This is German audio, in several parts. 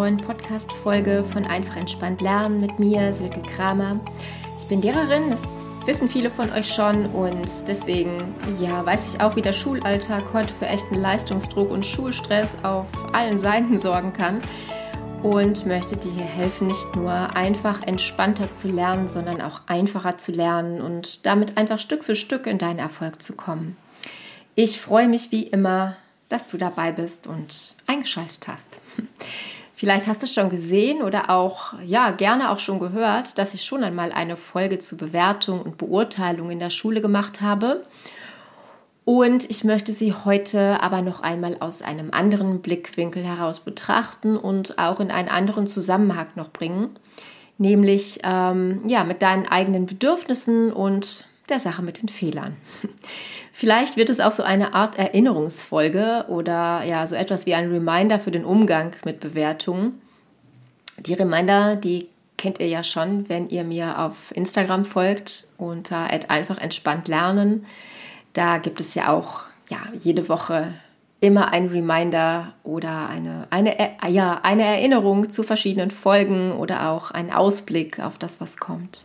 neuen Podcast-Folge von Einfach entspannt lernen mit mir, Silke Kramer. Ich bin Lehrerin, das wissen viele von euch schon und deswegen, ja, weiß ich auch, wie der Schulalltag heute für echten Leistungsdruck und Schulstress auf allen Seiten sorgen kann und möchte dir hier helfen, nicht nur einfach entspannter zu lernen, sondern auch einfacher zu lernen und damit einfach Stück für Stück in deinen Erfolg zu kommen. Ich freue mich wie immer, dass du dabei bist und eingeschaltet hast. Vielleicht hast du schon gesehen oder auch, ja, gerne auch schon gehört, dass ich schon einmal eine Folge zur Bewertung und Beurteilung in der Schule gemacht habe. Und ich möchte sie heute aber noch einmal aus einem anderen Blickwinkel heraus betrachten und auch in einen anderen Zusammenhang noch bringen, nämlich ähm, ja mit deinen eigenen Bedürfnissen und der Sache mit den Fehlern. Vielleicht wird es auch so eine Art Erinnerungsfolge oder ja, so etwas wie ein Reminder für den Umgang mit Bewertungen. Die Reminder, die kennt ihr ja schon, wenn ihr mir auf Instagram folgt unter einfach entspannt lernen. Da gibt es ja auch ja, jede Woche immer ein Reminder oder eine, eine, ja, eine Erinnerung zu verschiedenen Folgen oder auch ein Ausblick auf das, was kommt.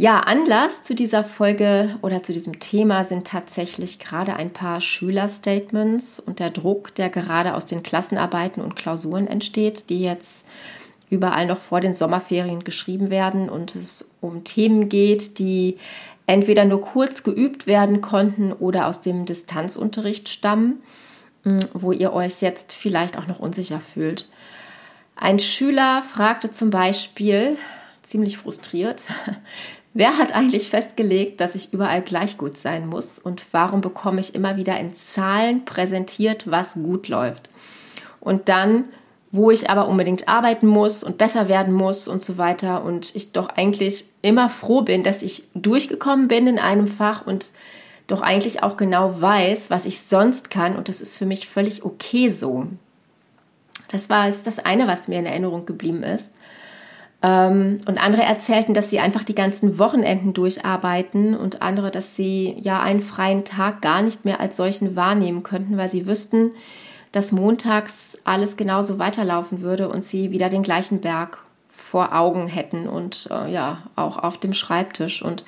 Ja, Anlass zu dieser Folge oder zu diesem Thema sind tatsächlich gerade ein paar Schülerstatements und der Druck, der gerade aus den Klassenarbeiten und Klausuren entsteht, die jetzt überall noch vor den Sommerferien geschrieben werden und es um Themen geht, die entweder nur kurz geübt werden konnten oder aus dem Distanzunterricht stammen, hm, wo ihr euch jetzt vielleicht auch noch unsicher fühlt. Ein Schüler fragte zum Beispiel, ziemlich frustriert, Wer hat eigentlich festgelegt, dass ich überall gleich gut sein muss und warum bekomme ich immer wieder in Zahlen präsentiert, was gut läuft? Und dann, wo ich aber unbedingt arbeiten muss und besser werden muss und so weiter und ich doch eigentlich immer froh bin, dass ich durchgekommen bin in einem Fach und doch eigentlich auch genau weiß, was ich sonst kann und das ist für mich völlig okay so. Das war das eine, was mir in Erinnerung geblieben ist. Ähm, und andere erzählten, dass sie einfach die ganzen Wochenenden durcharbeiten und andere, dass sie ja einen freien Tag gar nicht mehr als solchen wahrnehmen könnten, weil sie wüssten, dass montags alles genauso weiterlaufen würde und sie wieder den gleichen Berg vor Augen hätten und äh, ja, auch auf dem Schreibtisch. Und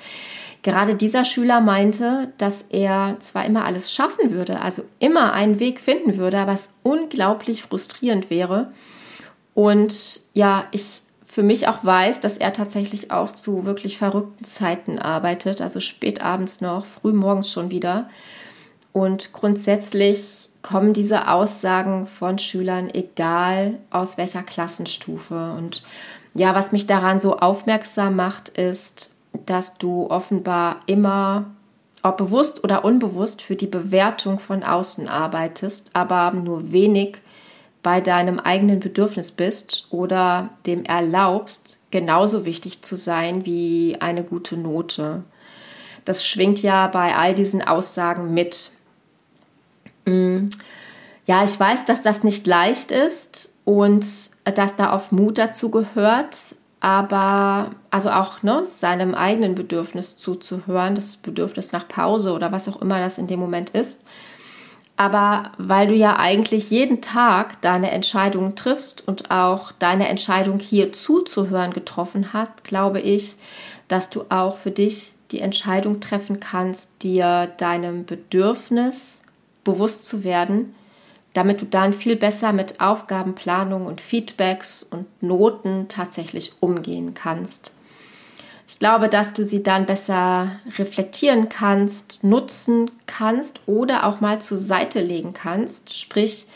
gerade dieser Schüler meinte, dass er zwar immer alles schaffen würde, also immer einen Weg finden würde, aber es unglaublich frustrierend wäre. Und ja, ich für mich auch weiß, dass er tatsächlich auch zu wirklich verrückten Zeiten arbeitet, also spät abends noch, früh morgens schon wieder. Und grundsätzlich kommen diese Aussagen von Schülern, egal aus welcher Klassenstufe. Und ja, was mich daran so aufmerksam macht, ist, dass du offenbar immer, ob bewusst oder unbewusst, für die Bewertung von außen arbeitest, aber nur wenig bei deinem eigenen Bedürfnis bist oder dem erlaubst, genauso wichtig zu sein wie eine gute Note. Das schwingt ja bei all diesen Aussagen mit. Mm. Ja, ich weiß, dass das nicht leicht ist und dass da auf Mut dazu gehört, aber also auch ne, seinem eigenen Bedürfnis zuzuhören, das Bedürfnis nach Pause oder was auch immer das in dem Moment ist aber weil du ja eigentlich jeden Tag deine Entscheidungen triffst und auch deine Entscheidung hier zuzuhören getroffen hast, glaube ich, dass du auch für dich die Entscheidung treffen kannst, dir deinem Bedürfnis bewusst zu werden, damit du dann viel besser mit Aufgabenplanung und Feedbacks und Noten tatsächlich umgehen kannst. Glaube, dass du sie dann besser reflektieren kannst, nutzen kannst oder auch mal zur Seite legen kannst. Sprich,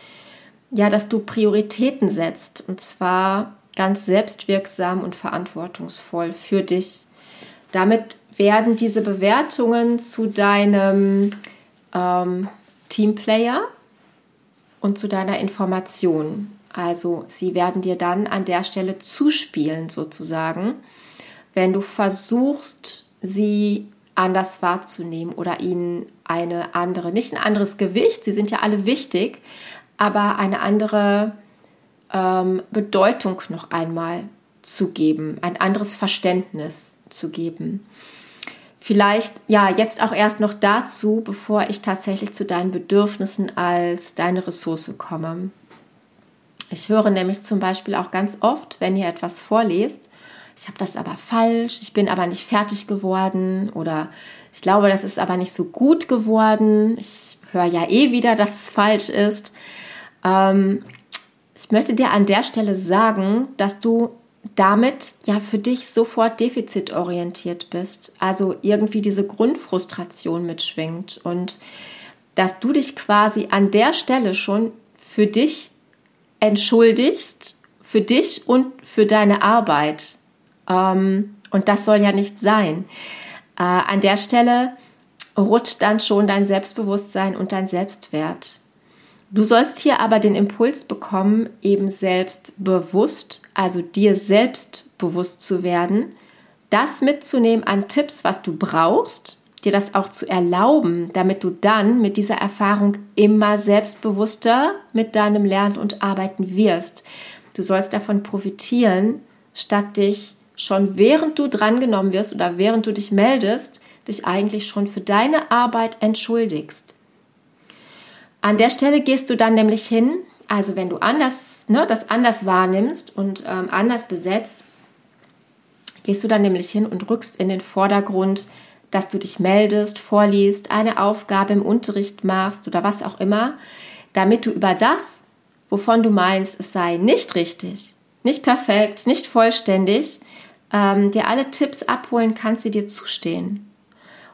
ja, dass du Prioritäten setzt und zwar ganz selbstwirksam und verantwortungsvoll für dich. Damit werden diese Bewertungen zu deinem ähm, Teamplayer und zu deiner Information. Also sie werden dir dann an der Stelle zuspielen sozusagen wenn du versuchst, sie anders wahrzunehmen oder ihnen eine andere, nicht ein anderes Gewicht, sie sind ja alle wichtig, aber eine andere ähm, Bedeutung noch einmal zu geben, ein anderes Verständnis zu geben. Vielleicht ja jetzt auch erst noch dazu, bevor ich tatsächlich zu deinen Bedürfnissen als deine Ressource komme. Ich höre nämlich zum Beispiel auch ganz oft, wenn ihr etwas vorlest, ich habe das aber falsch, ich bin aber nicht fertig geworden oder ich glaube, das ist aber nicht so gut geworden. Ich höre ja eh wieder, dass es falsch ist. Ähm, ich möchte dir an der Stelle sagen, dass du damit ja für dich sofort defizitorientiert bist. Also irgendwie diese Grundfrustration mitschwingt und dass du dich quasi an der Stelle schon für dich entschuldigst, für dich und für deine Arbeit. Ähm, und das soll ja nicht sein. Äh, an der Stelle rutscht dann schon dein Selbstbewusstsein und dein Selbstwert. Du sollst hier aber den Impuls bekommen, eben selbstbewusst, also dir selbst bewusst zu werden, das mitzunehmen an Tipps, was du brauchst, dir das auch zu erlauben, damit du dann mit dieser Erfahrung immer selbstbewusster mit deinem Lernen und Arbeiten wirst. Du sollst davon profitieren, statt dich schon während du drangenommen wirst oder während du dich meldest, dich eigentlich schon für deine Arbeit entschuldigst. An der Stelle gehst du dann nämlich hin, also wenn du anders, ne, das anders wahrnimmst und ähm, anders besetzt, gehst du dann nämlich hin und rückst in den Vordergrund, dass du dich meldest, vorliest, eine Aufgabe im Unterricht machst oder was auch immer, damit du über das, wovon du meinst, es sei nicht richtig, nicht perfekt, nicht vollständig, ähm, dir alle Tipps abholen kannst, die dir zustehen.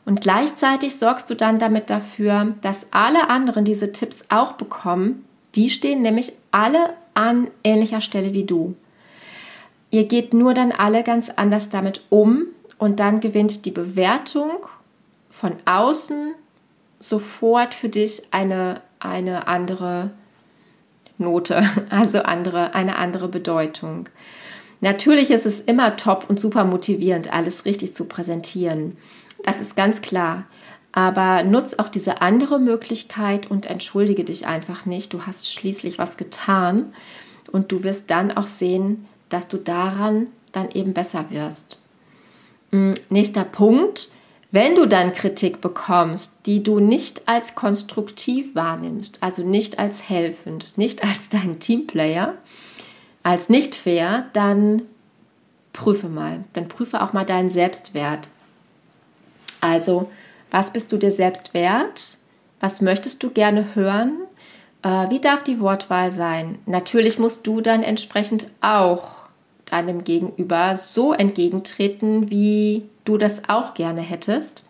Und gleichzeitig sorgst du dann damit dafür, dass alle anderen diese Tipps auch bekommen. Die stehen nämlich alle an ähnlicher Stelle wie du. Ihr geht nur dann alle ganz anders damit um und dann gewinnt die Bewertung von außen sofort für dich eine, eine andere Note, also andere, eine andere Bedeutung. Natürlich ist es immer top und super motivierend, alles richtig zu präsentieren. Das ist ganz klar. Aber nutz auch diese andere Möglichkeit und entschuldige dich einfach nicht. Du hast schließlich was getan und du wirst dann auch sehen, dass du daran dann eben besser wirst. Mm, nächster Punkt. Wenn du dann Kritik bekommst, die du nicht als konstruktiv wahrnimmst, also nicht als helfend, nicht als dein Teamplayer, als nicht fair, dann prüfe mal. Dann prüfe auch mal deinen Selbstwert. Also, was bist du dir selbst wert? Was möchtest du gerne hören? Äh, wie darf die Wortwahl sein? Natürlich musst du dann entsprechend auch deinem Gegenüber so entgegentreten, wie du das auch gerne hättest.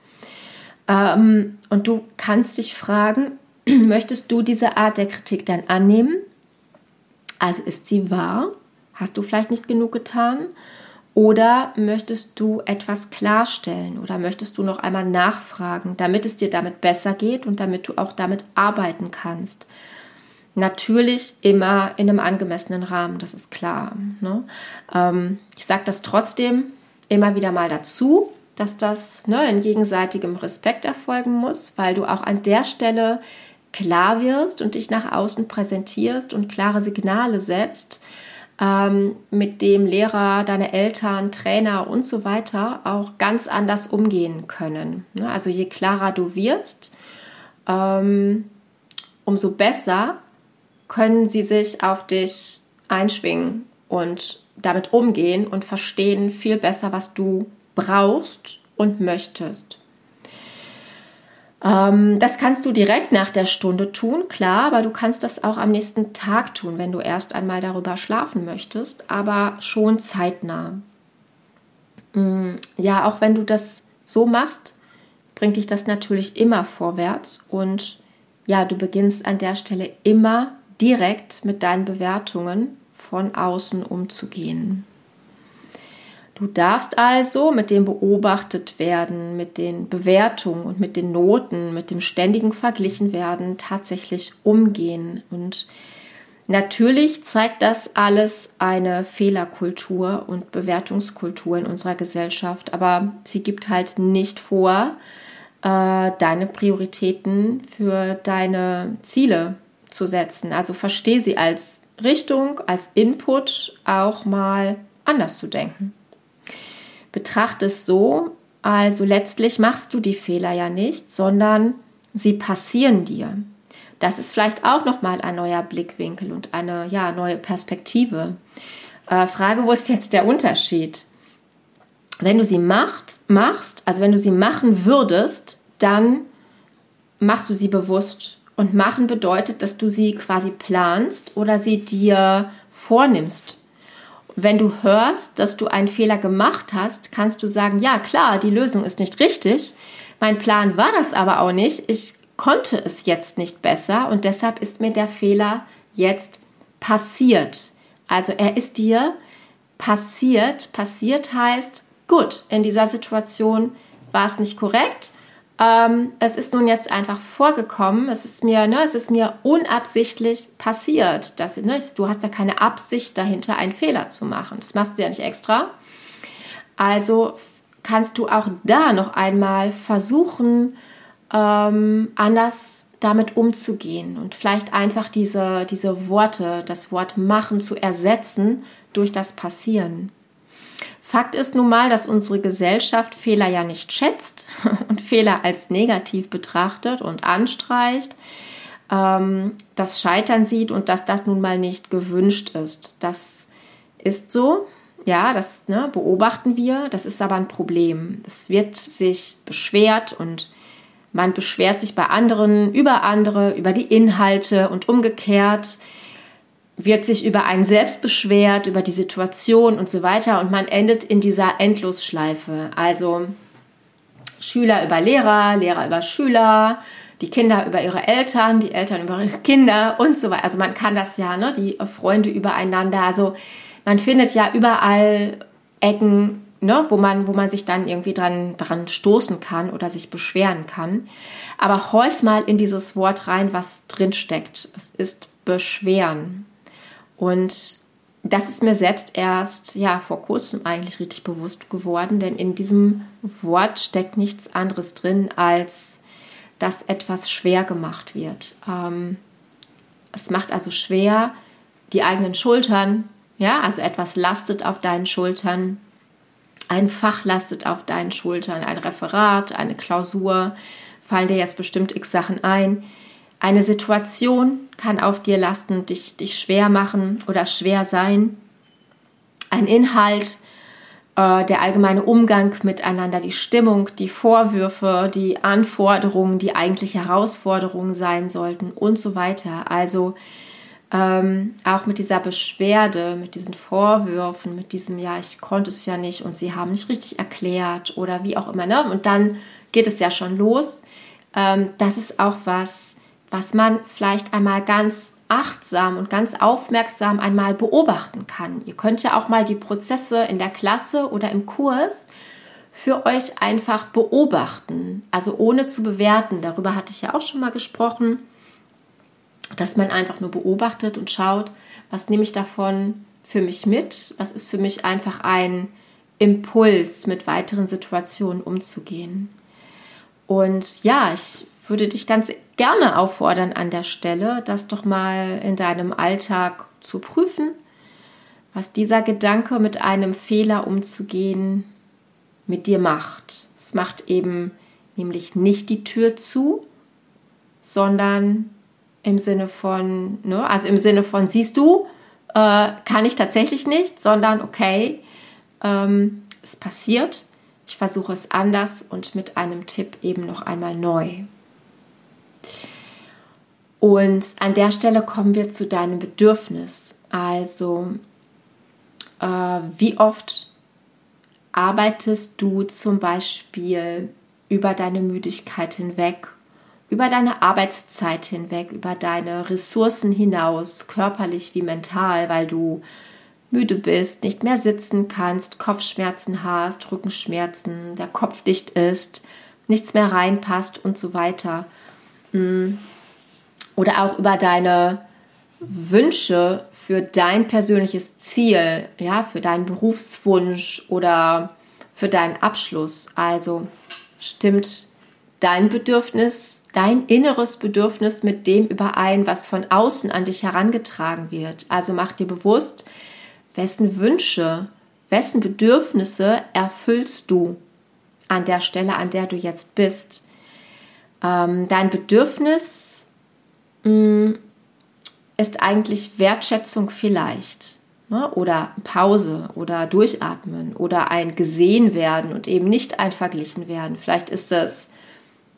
Ähm, und du kannst dich fragen, möchtest du diese Art der Kritik dann annehmen? Also ist sie wahr? Hast du vielleicht nicht genug getan? Oder möchtest du etwas klarstellen oder möchtest du noch einmal nachfragen, damit es dir damit besser geht und damit du auch damit arbeiten kannst? Natürlich immer in einem angemessenen Rahmen, das ist klar. Ne? Ähm, ich sage das trotzdem immer wieder mal dazu, dass das ne, in gegenseitigem Respekt erfolgen muss, weil du auch an der Stelle klar wirst und dich nach außen präsentierst und klare Signale setzt, ähm, mit dem Lehrer, deine Eltern, Trainer und so weiter auch ganz anders umgehen können. Ne? Also je klarer du wirst, ähm, umso besser können sie sich auf dich einschwingen und damit umgehen und verstehen viel besser, was du brauchst und möchtest. Ähm, das kannst du direkt nach der Stunde tun, klar, aber du kannst das auch am nächsten Tag tun, wenn du erst einmal darüber schlafen möchtest, aber schon zeitnah. Mm, ja, auch wenn du das so machst, bringt dich das natürlich immer vorwärts und ja, du beginnst an der Stelle immer direkt mit deinen Bewertungen von außen umzugehen. Du darfst also mit dem beobachtet werden, mit den Bewertungen und mit den Noten, mit dem ständigen verglichen werden tatsächlich umgehen. Und natürlich zeigt das alles eine Fehlerkultur und Bewertungskultur in unserer Gesellschaft, aber sie gibt halt nicht vor, äh, deine Prioritäten für deine Ziele zu setzen. Also verstehe sie als Richtung, als Input auch mal anders zu denken. Betrachte es so, also letztlich machst du die Fehler ja nicht, sondern sie passieren dir. Das ist vielleicht auch nochmal ein neuer Blickwinkel und eine ja, neue Perspektive. Äh, Frage, wo ist jetzt der Unterschied? Wenn du sie macht, machst, also wenn du sie machen würdest, dann machst du sie bewusst. Und machen bedeutet, dass du sie quasi planst oder sie dir vornimmst. Wenn du hörst, dass du einen Fehler gemacht hast, kannst du sagen, ja klar, die Lösung ist nicht richtig. Mein Plan war das aber auch nicht. Ich konnte es jetzt nicht besser und deshalb ist mir der Fehler jetzt passiert. Also er ist dir passiert. Passiert heißt, gut, in dieser Situation war es nicht korrekt. Ähm, es ist nun jetzt einfach vorgekommen. Es ist mir, ne, es ist mir unabsichtlich passiert. Dass, ne, du hast ja keine Absicht dahinter, einen Fehler zu machen. Das machst du ja nicht extra. Also kannst du auch da noch einmal versuchen, ähm, anders damit umzugehen und vielleicht einfach diese, diese Worte, das Wort machen zu ersetzen durch das Passieren. Fakt ist nun mal, dass unsere Gesellschaft Fehler ja nicht schätzt und Fehler als negativ betrachtet und anstreicht, ähm, das Scheitern sieht und dass das nun mal nicht gewünscht ist. Das ist so, ja, das ne, beobachten wir, das ist aber ein Problem. Es wird sich beschwert und man beschwert sich bei anderen über andere, über die Inhalte und umgekehrt wird sich über einen selbst beschwert, über die Situation und so weiter und man endet in dieser Endlosschleife. Also Schüler über Lehrer, Lehrer über Schüler, die Kinder über ihre Eltern, die Eltern über ihre Kinder und so weiter. Also man kann das ja, ne, die Freunde übereinander. Also man findet ja überall Ecken, ne, wo, man, wo man sich dann irgendwie dran, dran stoßen kann oder sich beschweren kann. Aber horch mal in dieses Wort rein, was drin steckt. Es ist beschweren. Und das ist mir selbst erst ja vor kurzem eigentlich richtig bewusst geworden, denn in diesem Wort steckt nichts anderes drin, als dass etwas schwer gemacht wird. Ähm, es macht also schwer, die eigenen Schultern ja, also etwas lastet auf deinen Schultern, ein Fach lastet auf deinen Schultern, ein Referat, eine Klausur, fallen dir jetzt bestimmt x Sachen ein. Eine Situation kann auf dir lasten, dich, dich schwer machen oder schwer sein. Ein Inhalt, äh, der allgemeine Umgang miteinander, die Stimmung, die Vorwürfe, die Anforderungen, die eigentlich Herausforderungen sein sollten und so weiter. Also ähm, auch mit dieser Beschwerde, mit diesen Vorwürfen, mit diesem, ja, ich konnte es ja nicht und sie haben nicht richtig erklärt oder wie auch immer. Ne? Und dann geht es ja schon los. Ähm, das ist auch was, was man vielleicht einmal ganz achtsam und ganz aufmerksam einmal beobachten kann. Ihr könnt ja auch mal die Prozesse in der Klasse oder im Kurs für euch einfach beobachten, also ohne zu bewerten. Darüber hatte ich ja auch schon mal gesprochen dass man einfach nur beobachtet und schaut, was nehme ich davon für mich mit, was ist für mich einfach ein Impuls, mit weiteren Situationen umzugehen. Und ja, ich würde dich ganz gerne auffordern an der Stelle, das doch mal in deinem Alltag zu prüfen, was dieser Gedanke mit einem Fehler umzugehen mit dir macht. Es macht eben nämlich nicht die Tür zu, sondern im Sinne von, ne, also im Sinne von, siehst du, äh, kann ich tatsächlich nicht, sondern okay, ähm, es passiert, ich versuche es anders und mit einem Tipp eben noch einmal neu. Und an der Stelle kommen wir zu deinem Bedürfnis. Also, äh, wie oft arbeitest du zum Beispiel über deine Müdigkeit hinweg über deine Arbeitszeit hinweg, über deine Ressourcen hinaus, körperlich wie mental, weil du müde bist, nicht mehr sitzen kannst, Kopfschmerzen hast, Rückenschmerzen, der Kopf dicht ist, nichts mehr reinpasst und so weiter. Oder auch über deine Wünsche für dein persönliches Ziel, ja, für deinen Berufswunsch oder für deinen Abschluss. Also stimmt dein Bedürfnis, dein inneres Bedürfnis mit dem überein, was von außen an dich herangetragen wird. Also mach dir bewusst, wessen Wünsche, wessen Bedürfnisse erfüllst du an der Stelle, an der du jetzt bist. Ähm, dein Bedürfnis ist eigentlich Wertschätzung vielleicht. Ne? Oder Pause oder Durchatmen oder ein gesehen werden und eben nicht ein verglichen werden. Vielleicht ist es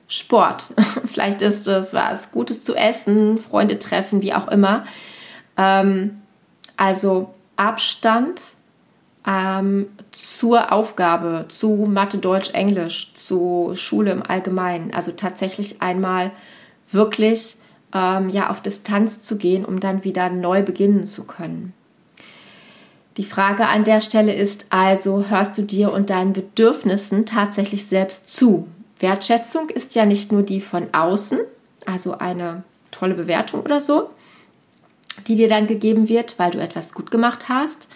Sport, vielleicht ist es was Gutes zu essen, Freunde treffen, wie auch immer. Ähm, also Abstand ähm, zur Aufgabe, zu Mathe, Deutsch, Englisch, zu Schule im Allgemeinen. Also tatsächlich einmal wirklich ähm, ja, auf Distanz zu gehen, um dann wieder neu beginnen zu können. Die Frage an der Stelle ist also, hörst du dir und deinen Bedürfnissen tatsächlich selbst zu? Wertschätzung ist ja nicht nur die von außen, also eine tolle Bewertung oder so, die dir dann gegeben wird, weil du etwas gut gemacht hast,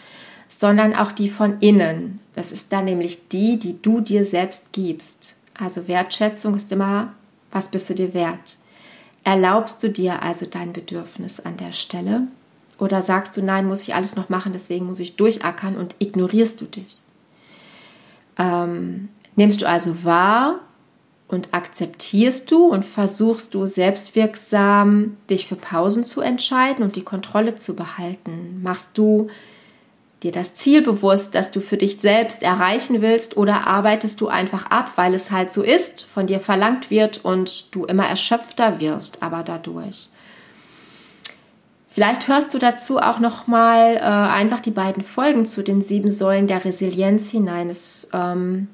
sondern auch die von innen. Das ist dann nämlich die, die du dir selbst gibst. Also Wertschätzung ist immer, was bist du dir wert? Erlaubst du dir also dein Bedürfnis an der Stelle? Oder sagst du, nein, muss ich alles noch machen, deswegen muss ich durchackern und ignorierst du dich? Ähm, nimmst du also wahr und akzeptierst du und versuchst du selbstwirksam dich für Pausen zu entscheiden und die Kontrolle zu behalten? Machst du dir das Ziel bewusst, das du für dich selbst erreichen willst oder arbeitest du einfach ab, weil es halt so ist, von dir verlangt wird und du immer erschöpfter wirst, aber dadurch. Vielleicht hörst du dazu auch noch mal äh, einfach die beiden Folgen zu den sieben Säulen der Resilienz hinein. Es ähm,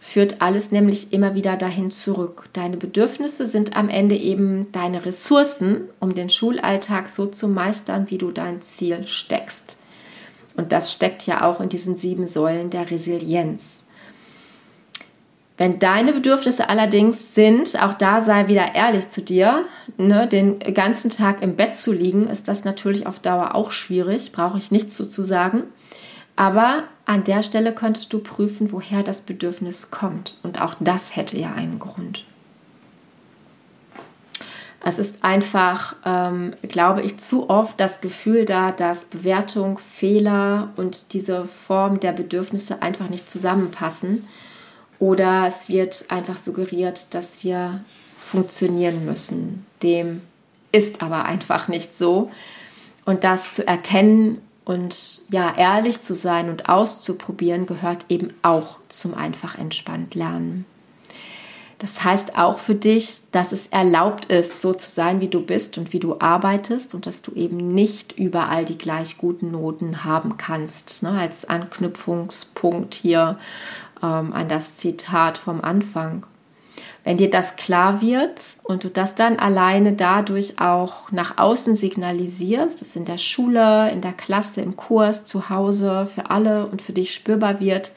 führt alles nämlich immer wieder dahin zurück. Deine Bedürfnisse sind am Ende eben deine Ressourcen, um den Schulalltag so zu meistern, wie du dein Ziel steckst. Und das steckt ja auch in diesen sieben Säulen der Resilienz. Wenn deine Bedürfnisse allerdings sind, auch da sei wieder ehrlich zu dir, ne, den ganzen Tag im Bett zu liegen, ist das natürlich auf Dauer auch schwierig, brauche ich nichts so zu sagen. Aber an der Stelle könntest du prüfen, woher das Bedürfnis kommt. Und auch das hätte ja einen Grund. Es ist einfach, ähm, glaube ich, zu oft das Gefühl da, dass Bewertung, Fehler und diese Form der Bedürfnisse einfach nicht zusammenpassen. Oder es wird einfach suggeriert, dass wir funktionieren müssen. Dem ist aber einfach nicht so. Und das zu erkennen und ja, ehrlich zu sein und auszuprobieren, gehört eben auch zum einfach entspannt lernen. Das heißt auch für dich, dass es erlaubt ist, so zu sein, wie du bist und wie du arbeitest und dass du eben nicht überall die gleich guten Noten haben kannst. Ne? Als Anknüpfungspunkt hier ähm, an das Zitat vom Anfang. Wenn dir das klar wird und du das dann alleine dadurch auch nach außen signalisierst, dass in der Schule, in der Klasse, im Kurs, zu Hause für alle und für dich spürbar wird,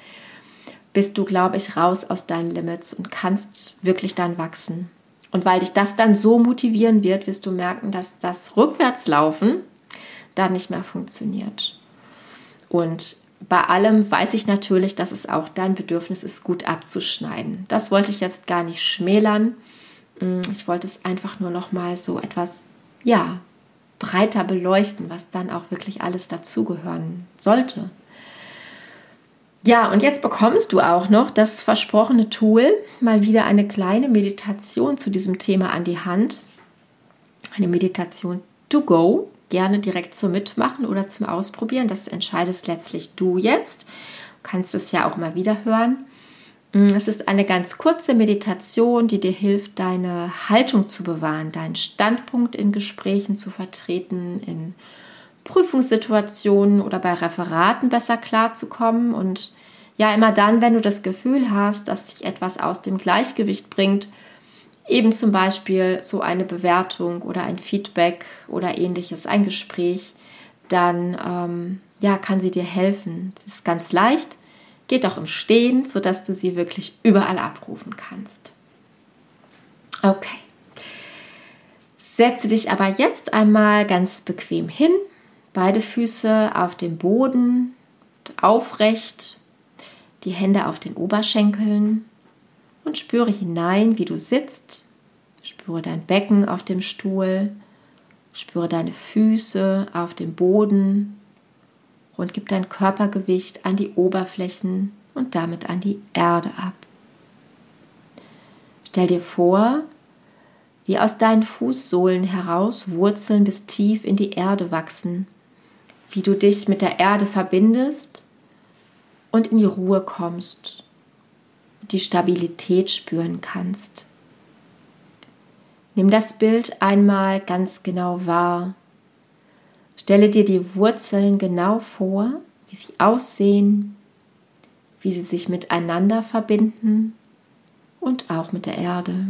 bist du, glaube ich, raus aus deinen Limits und kannst wirklich dann wachsen. Und weil dich das dann so motivieren wird, wirst du merken, dass das Rückwärtslaufen dann nicht mehr funktioniert. Und bei allem weiß ich natürlich, dass es auch dein Bedürfnis ist, gut abzuschneiden. Das wollte ich jetzt gar nicht schmälern. Mm, ich wollte es einfach nur noch mal so etwas, ja, breiter beleuchten, was dann auch wirklich alles dazugehören sollte. Ja, und jetzt bekommst du auch noch das versprochene Tool, mal wieder eine kleine Meditation zu diesem Thema an die Hand. Eine Meditation to go, gerne direkt zum Mitmachen oder zum Ausprobieren. Das entscheidest letztlich du jetzt. Du kannst es ja auch mal wieder hören. Mm, es ist eine ganz kurze Meditation, die dir hilft, deine Haltung zu bewahren, deinen Standpunkt in Gesprächen zu vertreten, in Prüfungssituationen oder bei Referaten besser klarzukommen. Und ja, immer dann, wenn du das Gefühl hast, dass dich etwas aus dem Gleichgewicht bringt, eben zum Beispiel so eine Bewertung oder ein Feedback oder ähnliches, ein Gespräch, dann ähm, ja, kann sie dir helfen. Sie ist ganz leicht, geht auch im Stehen, sodass du sie wirklich überall abrufen kannst. Okay. Setze dich aber jetzt einmal ganz bequem hin, Beide Füße auf dem Boden, aufrecht, die Hände auf den Oberschenkeln und spüre hinein, wie du sitzt. Spüre dein Becken auf dem Stuhl, spüre deine Füße auf dem Boden und gib dein Körpergewicht an die Oberflächen und damit an die Erde ab. Stell dir vor, wie aus deinen Fußsohlen heraus Wurzeln bis tief in die Erde wachsen, wie du dich mit der Erde verbindest und in die Ruhe kommst und die Stabilität spüren kannst. Nimm das Bild einmal ganz genau wahr. Stelle dir die Wurzeln genau vor, wie sie aussehen, wie sie sich miteinander verbinden und auch mit der Erde.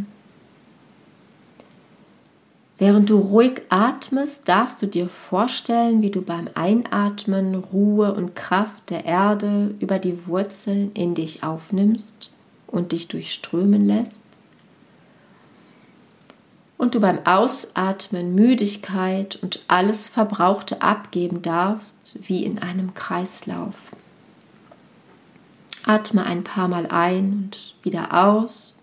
Während du ruhig atmest, darfst du dir vorstellen, wie du beim Einatmen Ruhe und Kraft der Erde über die Wurzeln in dich aufnimmst und dich durchströmen lässt. Und du beim Ausatmen Müdigkeit und alles Verbrauchte abgeben darfst, wie in einem Kreislauf. Atme ein paar Mal ein und wieder aus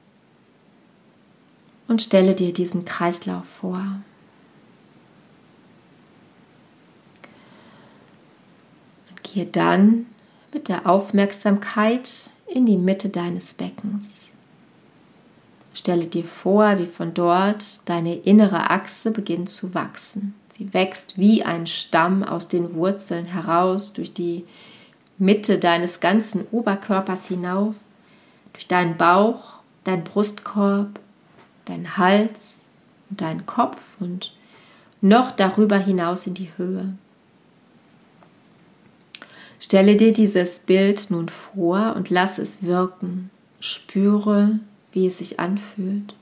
und stelle dir diesen Kreislauf vor. Und gehe dann mit der Aufmerksamkeit in die Mitte deines Beckens. Stelle dir vor, wie von dort deine innere Achse beginnt zu wachsen. Sie wächst wie ein Stamm aus den Wurzeln heraus durch die Mitte deines ganzen Oberkörpers hinauf, durch deinen Bauch, deinen Brustkorb deinen Hals und deinen Kopf und noch darüber hinaus in die Höhe. Stelle dir dieses Bild nun vor und lass es wirken. Spüre, wie es sich anfühlt.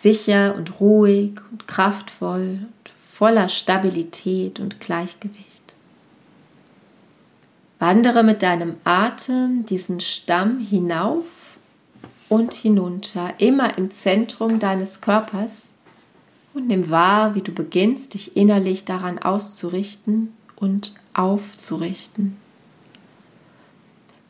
Sicher und ruhig und kraftvoll und voller Stabilität und Gleichgewicht. Wandere mit deinem Atem diesen Stamm hinauf und hinunter, immer im Zentrum deines Körpers und nimm wahr, wie du beginnst, dich innerlich daran auszurichten und aufzurichten.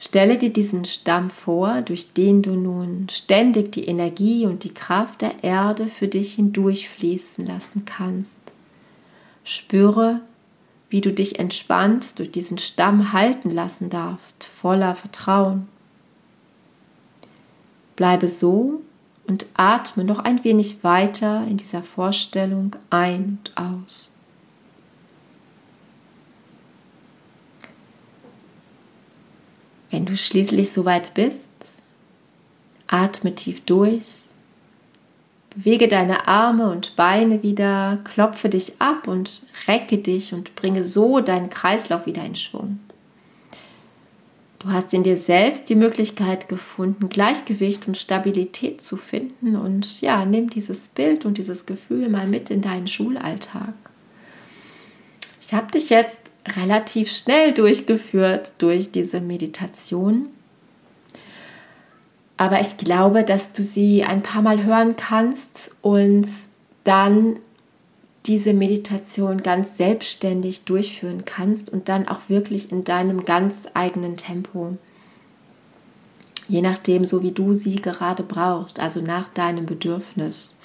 Stelle dir diesen Stamm vor, durch den du nun ständig die Energie und die Kraft der Erde für dich hindurchfließen lassen kannst. Spüre, wie du dich entspannt durch diesen Stamm halten lassen darfst, voller Vertrauen. Bleibe so und atme noch ein wenig weiter in dieser Vorstellung ein und aus. Wenn du schließlich soweit bist, atme tief durch, bewege deine Arme und Beine wieder, klopfe dich ab und recke dich und bringe so deinen Kreislauf wieder in Schwung. Du hast in dir selbst die Möglichkeit gefunden, Gleichgewicht und Stabilität zu finden und ja, nimm dieses Bild und dieses Gefühl mal mit in deinen Schulalltag. Ich habe dich jetzt relativ schnell durchgeführt durch diese Meditation. Aber ich glaube, dass du sie ein paar Mal hören kannst und dann diese Meditation ganz selbstständig durchführen kannst und dann auch wirklich in deinem ganz eigenen Tempo. Je nachdem, so wie du sie gerade brauchst, also nach deinem Bedürfnis.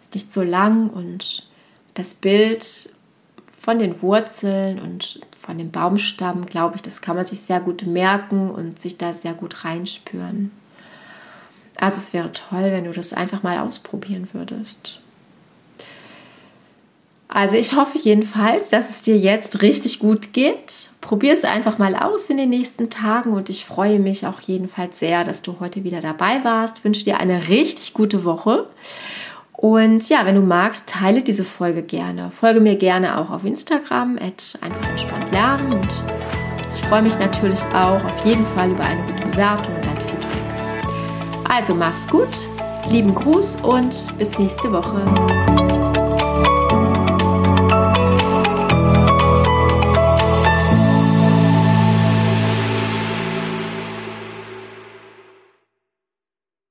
Ist nicht so lang und das Bild von den Wurzeln und von dem Baumstamm, glaube ich, das kann man sich sehr gut merken und sich da sehr gut reinspüren. Also es wäre toll, wenn du das einfach mal ausprobieren würdest. Also ich hoffe jedenfalls, dass es dir jetzt richtig gut geht. Probier es einfach mal aus in den nächsten Tagen und ich freue mich auch jedenfalls sehr, dass du heute wieder dabei warst. Ich wünsche dir eine richtig gute Woche. Und ja, wenn du magst, teile diese Folge gerne. Folge mir gerne auch auf Instagram, einfach entspannt lernen. Und ich freue mich natürlich auch auf jeden Fall über eine gute Bewertung und ein Feedback. Also mach's gut, lieben Gruß und bis nächste Woche.